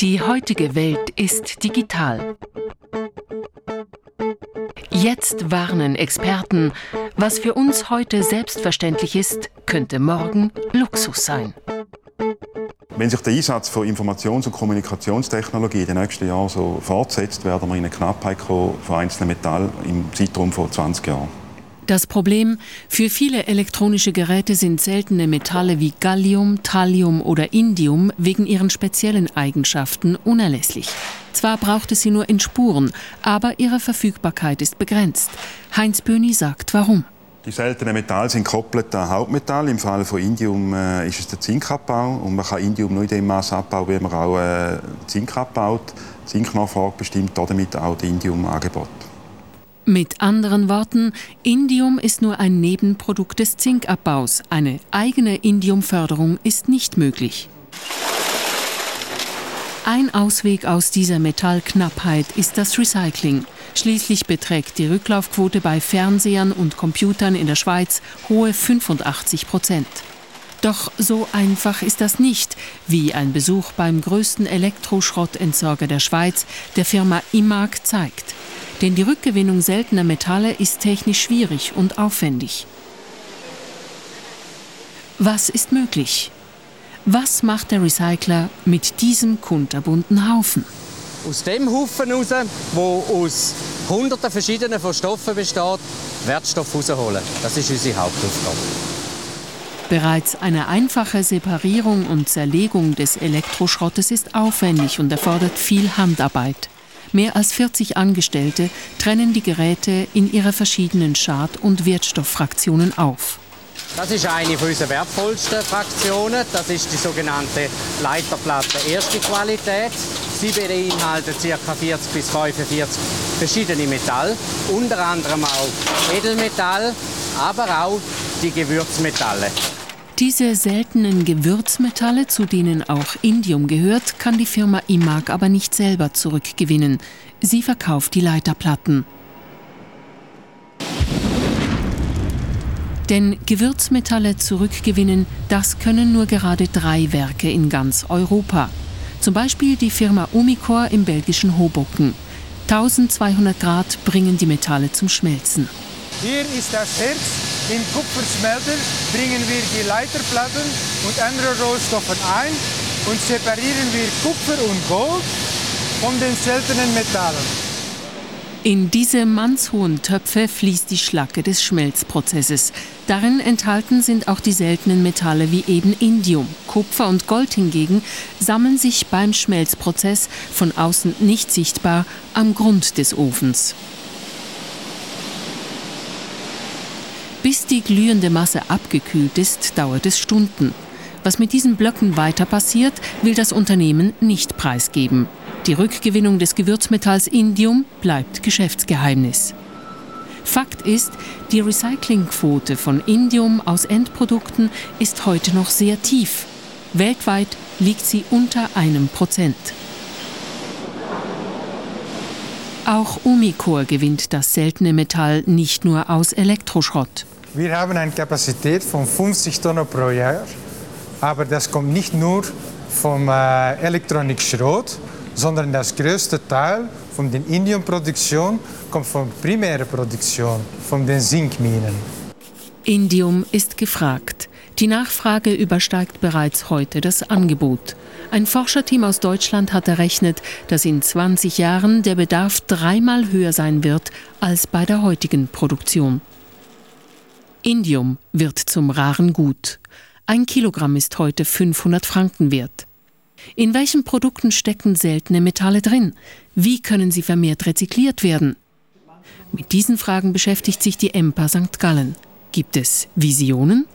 Die heutige Welt ist digital. Jetzt warnen Experten, was für uns heute selbstverständlich ist, könnte morgen Luxus sein. Wenn sich der Einsatz von Informations- und Kommunikationstechnologie in den nächsten Jahren so fortsetzt, werden wir in eine Knappheit kommen von einzelnen Metallen im Zeitraum von 20 Jahren. Das Problem, für viele elektronische Geräte sind seltene Metalle wie Gallium, Thallium oder Indium wegen ihren speziellen Eigenschaften unerlässlich. Zwar braucht es sie nur in Spuren, aber ihre Verfügbarkeit ist begrenzt. Heinz Böhni sagt warum. Die seltenen Metalle sind gekoppelt an Hauptmetall. Im Fall von Indium äh, ist es der Zinkabbau. Und man kann Indium nur in dem Maß abbauen, wie man auch äh, Zink abbaut. Zinknachfrage bestimmt damit auch das Indiumangebot. Mit anderen Worten, Indium ist nur ein Nebenprodukt des Zinkabbaus. Eine eigene Indiumförderung ist nicht möglich. Ein Ausweg aus dieser Metallknappheit ist das Recycling. Schließlich beträgt die Rücklaufquote bei Fernsehern und Computern in der Schweiz hohe 85 Prozent. Doch so einfach ist das nicht, wie ein Besuch beim größten Elektroschrottentsorger der Schweiz, der Firma IMAG, zeigt. Denn die Rückgewinnung seltener Metalle ist technisch schwierig und aufwendig. Was ist möglich? Was macht der Recycler mit diesem kunterbunten Haufen? Aus dem Haufen heraus, der aus hunderten verschiedenen von Stoffen besteht, Wertstoff herausholen. Das ist unsere Hauptaufgabe. Bereits eine einfache Separierung und Zerlegung des Elektroschrottes ist aufwendig und erfordert viel Handarbeit. Mehr als 40 Angestellte trennen die Geräte in ihre verschiedenen Schad- und Wertstofffraktionen auf. Das ist eine unserer wertvollsten Fraktionen. Das ist die sogenannte Leiterplatte erste Qualität. Sie beinhaltet ca. 40 bis 45 verschiedene Metalle, unter anderem auch Edelmetall, aber auch die Gewürzmetalle. Diese seltenen Gewürzmetalle, zu denen auch Indium gehört, kann die Firma IMAG aber nicht selber zurückgewinnen. Sie verkauft die Leiterplatten. Denn Gewürzmetalle zurückgewinnen, das können nur gerade drei Werke in ganz Europa. Zum Beispiel die Firma Umicore im belgischen Hoboken. 1200 Grad bringen die Metalle zum Schmelzen. Hier ist das Herz. Im Kupfersmelter bringen wir die Leiterplatten und andere Rohstoffe ein und separieren wir Kupfer und Gold von den seltenen Metallen. In diese mannshohen Töpfe fließt die Schlacke des Schmelzprozesses. Darin enthalten sind auch die seltenen Metalle wie eben Indium. Kupfer und Gold hingegen sammeln sich beim Schmelzprozess von außen nicht sichtbar am Grund des Ofens. Bis die glühende Masse abgekühlt ist, dauert es Stunden. Was mit diesen Blöcken weiter passiert, will das Unternehmen nicht preisgeben. Die Rückgewinnung des Gewürzmetalls Indium bleibt Geschäftsgeheimnis. Fakt ist, die Recyclingquote von Indium aus Endprodukten ist heute noch sehr tief. Weltweit liegt sie unter einem Prozent. Auch Umicore gewinnt das seltene Metall nicht nur aus Elektroschrott. Wir haben eine Kapazität von 50 Tonnen pro Jahr, aber das kommt nicht nur vom äh, Elektronikschrott, sondern das größte Teil von der Indiumproduktion kommt von primärer Produktion, von den Zinkminen. Indium ist gefragt. Die Nachfrage übersteigt bereits heute das Angebot. Ein Forscherteam aus Deutschland hat errechnet, dass in 20 Jahren der Bedarf dreimal höher sein wird als bei der heutigen Produktion. Indium wird zum raren Gut. Ein Kilogramm ist heute 500 Franken wert. In welchen Produkten stecken seltene Metalle drin? Wie können sie vermehrt rezykliert werden? Mit diesen Fragen beschäftigt sich die EMPA St. Gallen. Gibt es Visionen?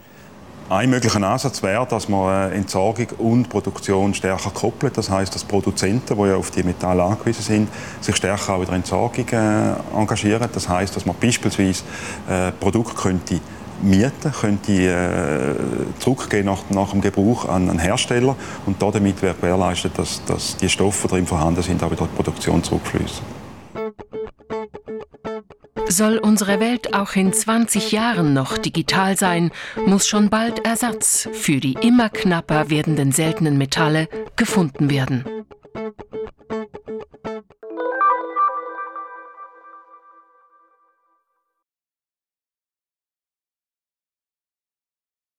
Ein möglicher Ansatz wäre, dass man äh, Entsorgung und Produktion stärker koppelt. Das heißt, dass Produzenten, die ja auf die Metalle angewiesen sind, sich stärker auch in der Entsorgung äh, engagieren. Das heißt, dass man beispielsweise äh, Produkte könnte mieten, könnte äh, zurückgehen nach, nach dem Gebrauch an einen Hersteller und damit wäre gewährleistet, dass, dass die Stoffe, die drin vorhanden sind, auch wieder in die Produktion zurückfließen. Soll unsere Welt auch in 20 Jahren noch digital sein, muss schon bald Ersatz für die immer knapper werdenden seltenen Metalle gefunden werden.